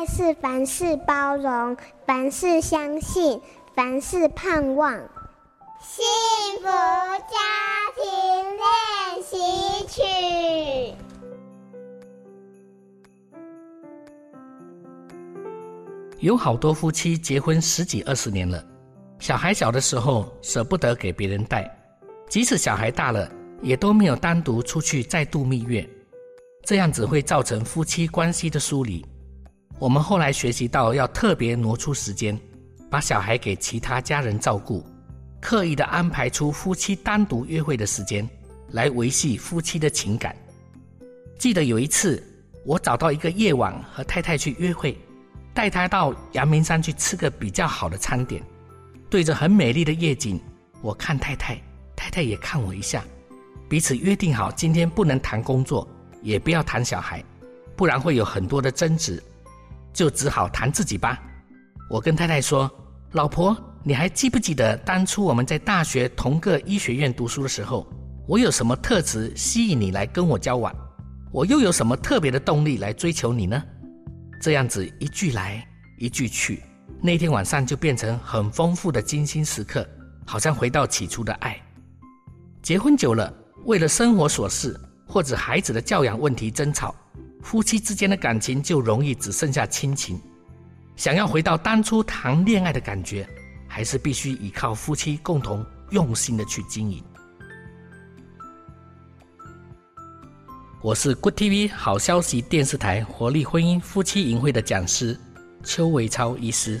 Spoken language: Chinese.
爱是凡事包容，凡事相信，凡事盼望。幸福家庭练习曲。有好多夫妻结婚十几二十年了，小孩小的时候舍不得给别人带，即使小孩大了，也都没有单独出去再度蜜月，这样子会造成夫妻关系的疏离。我们后来学习到要特别挪出时间，把小孩给其他家人照顾，刻意的安排出夫妻单独约会的时间，来维系夫妻的情感。记得有一次，我找到一个夜晚和太太去约会。带她到阳明山去吃个比较好的餐点，对着很美丽的夜景，我看太太，太太也看我一下，彼此约定好今天不能谈工作，也不要谈小孩，不然会有很多的争执，就只好谈自己吧。我跟太太说：“老婆，你还记不记得当初我们在大学同个医学院读书的时候，我有什么特质吸引你来跟我交往？我又有什么特别的动力来追求你呢？”这样子一句来一句去，那天晚上就变成很丰富的精心时刻，好像回到起初的爱。结婚久了，为了生活琐事或者孩子的教养问题争吵，夫妻之间的感情就容易只剩下亲情。想要回到当初谈恋爱的感觉，还是必须依靠夫妻共同用心的去经营。我是 Good TV 好消息电视台活力婚姻夫妻营会的讲师邱伟超医师。